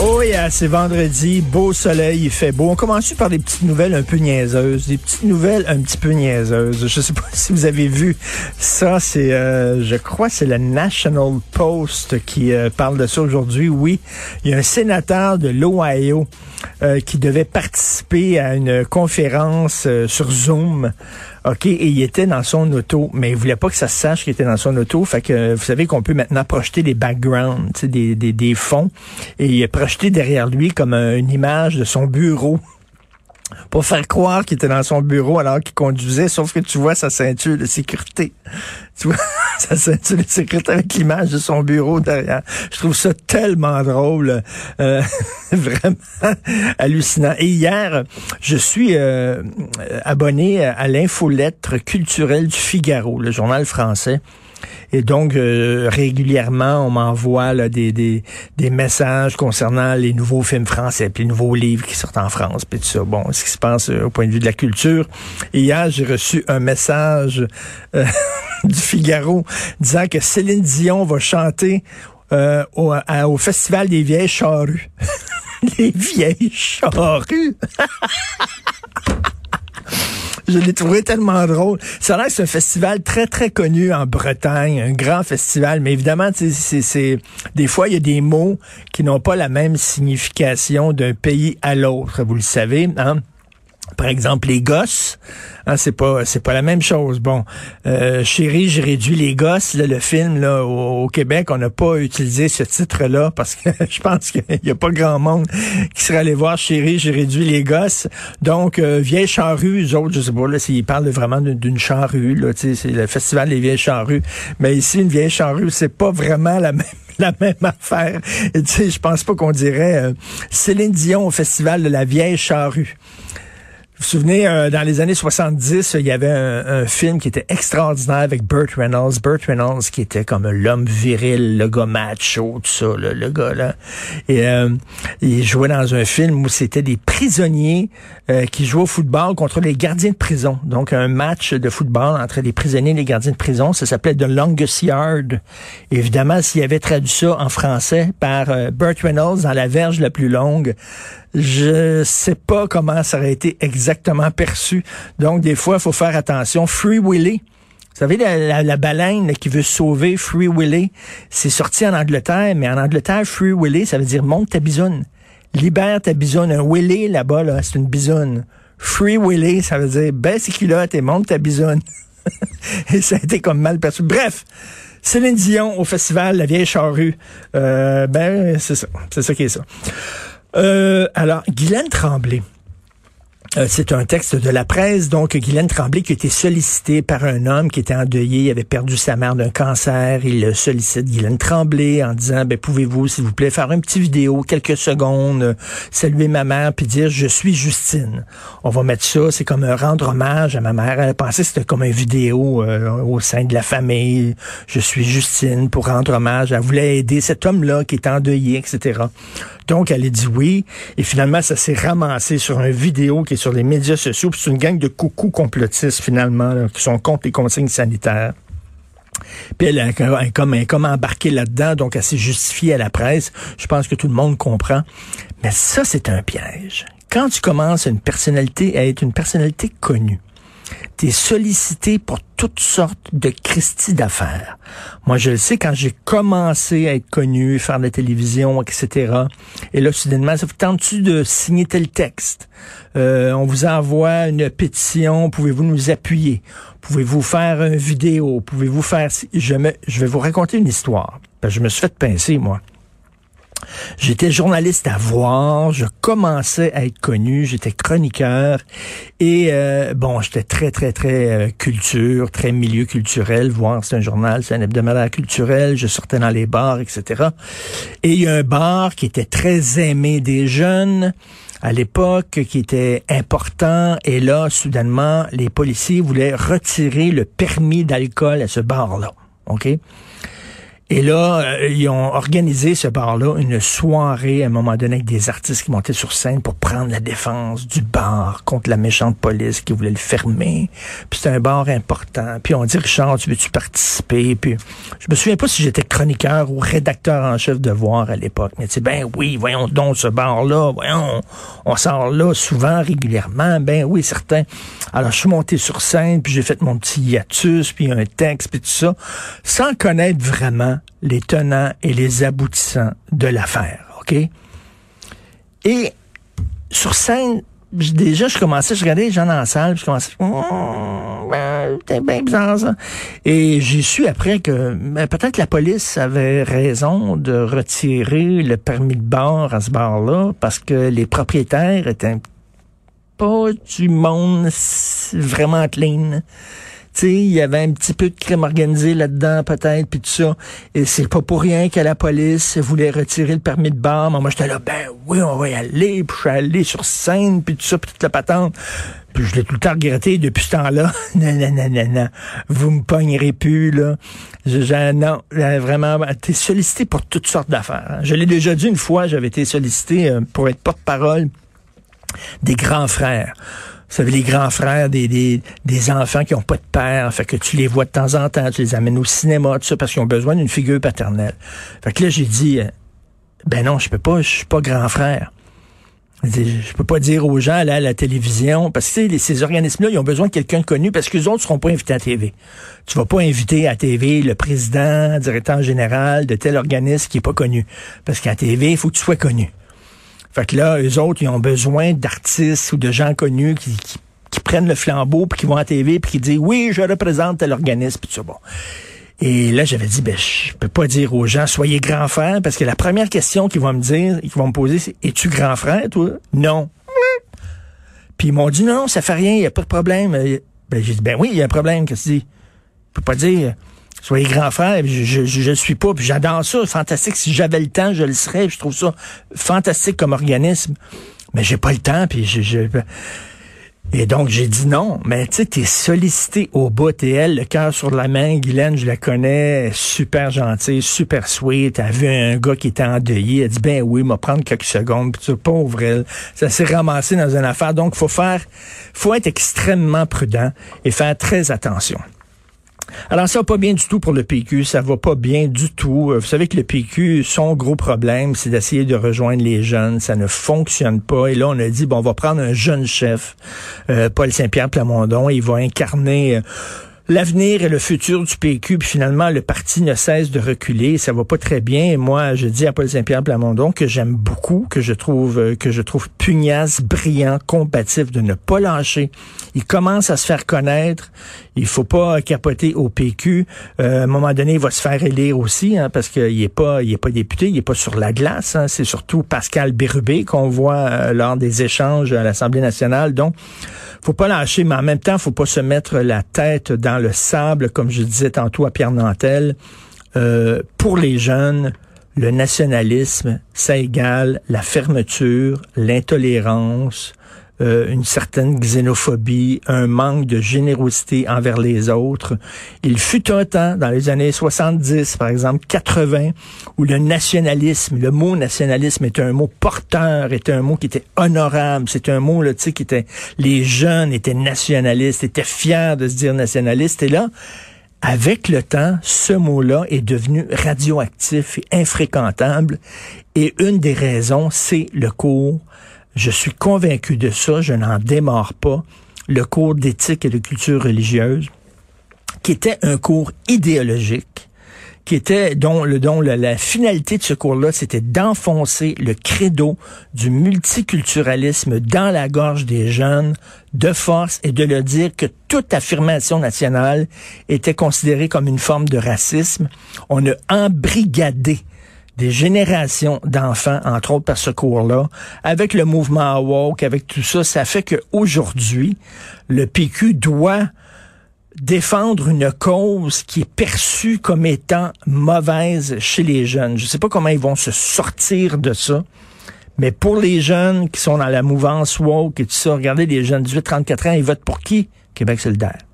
Oh yeah, c'est vendredi, beau soleil, il fait beau. On commence par des petites nouvelles un peu niaiseuses, des petites nouvelles un petit peu niaiseuses. Je sais pas si vous avez vu ça, c'est, euh, je crois, c'est le National Post qui euh, parle de ça aujourd'hui. Oui, il y a un sénateur de l'Ohio euh, qui devait participer à une conférence sur Zoom. OK, et il était dans son auto, mais il voulait pas que ça se sache qu'il était dans son auto. Fait que vous savez qu'on peut maintenant projeter des backgrounds, des, des, des fonds, et projeté derrière lui comme une image de son bureau pour faire croire qu'il était dans son bureau alors qu'il conduisait, sauf que tu vois sa ceinture de sécurité. Tu vois sa ceinture de sécurité avec l'image de son bureau derrière. Je trouve ça tellement drôle, euh, vraiment hallucinant. Et hier, je suis euh, abonné à l'infolettre culturelle du Figaro, le journal français. Et donc, euh, régulièrement, on m'envoie des, des, des, messages concernant les nouveaux films français, puis les nouveaux livres qui sortent en France, puis tout ça. Bon, ce qui se passe euh, au point de vue de la culture. Et hier, j'ai reçu un message euh, du Figaro disant que Céline Dion va chanter au, au Festival des Vieilles Charrues. les Vieilles Charrues! Je l'ai trouvé tellement drôle. Ça a l'air que c'est un festival très, très connu en Bretagne, un grand festival, mais évidemment, c'est, des fois, il y a des mots qui n'ont pas la même signification d'un pays à l'autre, vous le savez. Hein? Par exemple, les gosses, hein, c'est pas c'est pas la même chose. Bon, euh, chérie, j'ai réduit les gosses. le film là au, Québec, on n'a pas utilisé ce titre-là parce que je pense qu'il y a pas grand monde qui serait allé voir Chérie, j'ai réduit les gosses. Donc euh, vieille charrue, eux autres, je sais pas là, s'ils parlent vraiment d'une charrue là, c'est le festival des vieilles charrues. Mais ici, une vieille charrue, c'est pas vraiment la même la même affaire. Tu sais, je pense pas qu'on dirait euh, Céline Dion au festival de la vieille charrue. Vous souvenez, euh, dans les années 70, il y avait un, film qui était extraordinaire avec Burt Reynolds. Burt Reynolds qui était comme l'homme viril, le gars macho, tout ça, le gars là. Et euh, il jouait dans un film où c'était des prisonniers euh, qui jouaient au football contre les gardiens de prison. Donc un match de football entre les prisonniers et les gardiens de prison. Ça s'appelait The Longest Yard. évidemment, s'il avait traduit ça en français par Burt Reynolds dans la verge la plus longue, je sais pas comment ça aurait été exactement perçu. Donc, des fois, il faut faire attention. Free Willy. Vous savez, la, baleine qui veut sauver Free Willy, c'est sorti en Angleterre, mais en Angleterre, Free Willy, ça veut dire monte ta bisoune. Libère ta bisoune. Un Willy, là-bas, là, c'est une bisoune. Free Willy, ça veut dire baisse les culottes et monte ta bisoune. et ça a été comme mal perçu. Bref, Céline Dion au festival La Vieille Charrue. Euh, ben, c'est ça. C'est ça qui est ça. Euh, alors, Guylaine Tremblay. Euh, c'est un texte de la presse, donc Guylaine Tremblay qui a été sollicitée par un homme qui était endeuillé, il avait perdu sa mère d'un cancer, il sollicite Guylaine Tremblay en disant, ben pouvez-vous s'il vous plaît faire une petite vidéo, quelques secondes, euh, saluer ma mère puis dire je suis Justine. On va mettre ça, c'est comme un rendre hommage à ma mère. Elle pensait que c'était comme une vidéo au sein de la famille, je suis Justine pour rendre hommage. Elle voulait aider cet homme-là qui est endeuillé, etc. Donc, elle a dit oui. Et finalement, ça s'est ramassé sur une vidéo sur les médias sociaux. C'est une gang de coucous complotistes, finalement, qui sont contre les consignes sanitaires. Puis elle a comme, comme embarqué là-dedans, donc elle s'est justifiée à la presse. Je pense que tout le monde comprend. Mais ça, c'est un piège. Quand tu commences une personnalité à être une personnalité connue, t'es sollicité pour toutes sortes de Christie d'affaires. Moi, je le sais, quand j'ai commencé à être connu, faire de la télévision, etc. Et là, soudainement, ça vous tente-tu de signer tel texte? Euh, on vous envoie une pétition, pouvez-vous nous appuyer? Pouvez-vous faire une vidéo? Pouvez-vous faire... Je, me, je vais vous raconter une histoire. je me suis fait pincer, moi. J'étais journaliste à voir, je commençais à être connu, j'étais chroniqueur et euh, bon, j'étais très très très euh, culture, très milieu culturel. Voir, c'est un journal, c'est un hebdomadaire culturel. Je sortais dans les bars, etc. Et il y a un bar qui était très aimé des jeunes à l'époque qui était important et là soudainement les policiers voulaient retirer le permis d'alcool à ce bar là. OK? Et là, euh, ils ont organisé ce bar-là, une soirée à un moment donné avec des artistes qui montaient sur scène pour prendre la défense du bar contre la méchante police qui voulait le fermer. Puis c'était un bar important. Puis on dit, Richard, tu veux-tu participer? Puis je me souviens pas si j'étais chroniqueur ou rédacteur en chef de voir à l'époque. Mais tu sais, ben oui, voyons donc ce bar-là, voyons, on, sort là souvent, régulièrement. Ben oui, certain. Alors je suis monté sur scène, puis j'ai fait mon petit hiatus, puis un texte, puis tout ça, sans connaître vraiment les tenants et les aboutissants de l'affaire? Et sur scène, déjà, je commençais, je regardais les gens dans la salle, je commençais, oh, ben, c'était bien bizarre ça. Et j'ai su après que ben, peut-être la police avait raison de retirer le permis de bar à ce bar-là parce que les propriétaires étaient pas du monde vraiment clean il y avait un petit peu de crime organisé là-dedans, peut-être, puis tout ça. Et c'est pas pour rien que la police voulait retirer le permis de bar. moi, j'étais là, ben oui, on va y aller. Puis je suis allé sur scène, puis tout ça, puis toute la patente. Puis je l'ai tout le temps regretté depuis ce temps-là. non, non, non, non, non. Vous me pognerez plus, là. Je, non, vraiment, t'es sollicité pour toutes sortes d'affaires. Hein. Je l'ai déjà dit une fois, j'avais été sollicité euh, pour être porte-parole des grands frères. Vous savez, les grands frères des, des, des enfants qui ont pas de père, fait que tu les vois de temps en temps, tu les amènes au cinéma, tout ça, parce qu'ils ont besoin d'une figure paternelle. Fait que là, j'ai dit, euh, ben non, je peux pas, je suis pas grand frère. Je peux pas dire aux gens là, à la télévision, parce que ces organismes-là, ils ont besoin de quelqu'un de connu parce que les autres seront pas invités à TV. Tu vas pas inviter à TV le président, directeur général de tel organisme qui est pas connu. Parce qu'à TV, il faut que tu sois connu. Fait que là, eux autres, ils ont besoin d'artistes ou de gens connus qui, prennent le flambeau, puis qui vont à TV, puis qui disent, oui, je représente tel organisme, puis tout ça. Bon. Et là, j'avais dit, ben, je peux pas dire aux gens, soyez grand frère, parce que la première question qu'ils vont me dire, qu'ils vont me poser, c'est, es-tu grand frère, toi? Non. Puis ils m'ont dit, non, ça fait rien, il n'y a pas de problème. Ben, j'ai dit, ben oui, il y a un problème, qu'est-ce que tu dis? Je peux pas dire, soyez grand frère, je, je, suis pas, puis j'adore ça, fantastique. Si j'avais le temps, je le serais. Je trouve ça fantastique comme organisme. Mais j'ai pas le temps, puis je, et donc, j'ai dit non. Mais tu sais, t'es sollicité au bout. T'es elle, le cœur sur la main. Guylaine, je la connais, super gentille, super sweet. Elle a vu un gars qui était endeuillé. Elle dit, ben oui, m'a prendre quelques secondes. Puis tu pauvre elle. Ça s'est ramassé dans une affaire. Donc, faut faire, faut être extrêmement prudent et faire très attention. Alors ça va pas bien du tout pour le PQ, ça va pas bien du tout. Vous savez que le PQ, son gros problème, c'est d'essayer de rejoindre les jeunes, ça ne fonctionne pas. Et là, on a dit bon, on va prendre un jeune chef, euh, Paul Saint-Pierre Plamondon, il va incarner euh, l'avenir et le futur du PQ, puis finalement, le parti ne cesse de reculer. Ça va pas très bien. Et moi, je dis à Paul Saint-Pierre Plamondon que j'aime beaucoup, que je trouve euh, que je trouve pugnace, brillant, combatif, de ne pas lâcher. Il commence à se faire connaître. Il faut pas capoter au PQ. Euh, à un moment donné, il va se faire élire aussi, hein, parce qu'il est pas, il est pas député, il est pas sur la glace. Hein. C'est surtout Pascal Bérubé qu'on voit euh, lors des échanges à l'Assemblée nationale. Donc, faut pas lâcher, mais en même temps, faut pas se mettre la tête dans le sable, comme je disais tantôt à Pierre Nantel. Euh, pour les jeunes, le nationalisme, ça égale la fermeture, l'intolérance, euh, une certaine xénophobie, un manque de générosité envers les autres. Il fut un temps, dans les années 70, par exemple 80, où le nationalisme, le mot nationalisme était un mot porteur, était un mot qui était honorable, c'était un mot là, qui était, les jeunes étaient nationalistes, étaient fiers de se dire nationalistes. Et là, avec le temps, ce mot-là est devenu radioactif et infréquentable. Et une des raisons, c'est le cours je suis convaincu de ça, je n'en démarre pas. le cours d'éthique et de culture religieuse, qui était un cours idéologique, qui était dont, la, finalité de ce cours-là, c'était d'enfoncer le credo du multiculturalisme dans la gorge des jeunes de force et de leur dire que toute affirmation nationale était considérée comme une forme de racisme. On a embrigadé des générations d'enfants, entre autres par ce cours-là, avec le mouvement woke, avec tout ça, ça fait qu'aujourd'hui, le PQ doit défendre une cause qui est perçue comme étant mauvaise chez les jeunes. Je ne sais pas comment ils vont se sortir de ça, mais pour les jeunes qui sont dans la mouvance woke et tout ça, regardez les jeunes 18-34 ans, ils votent pour qui? Québec solidaire.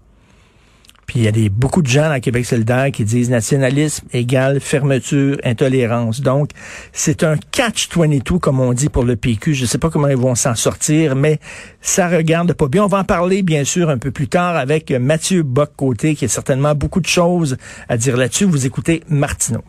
Il y a des, beaucoup de gens à Québec solidaire qui disent nationalisme égale fermeture, intolérance. Donc, c'est un catch-22, comme on dit pour le PQ. Je ne sais pas comment ils vont s'en sortir, mais ça regarde pas bien. On va en parler, bien sûr, un peu plus tard avec Mathieu Bock-Côté, qui a certainement beaucoup de choses à dire là-dessus. Vous écoutez Martineau.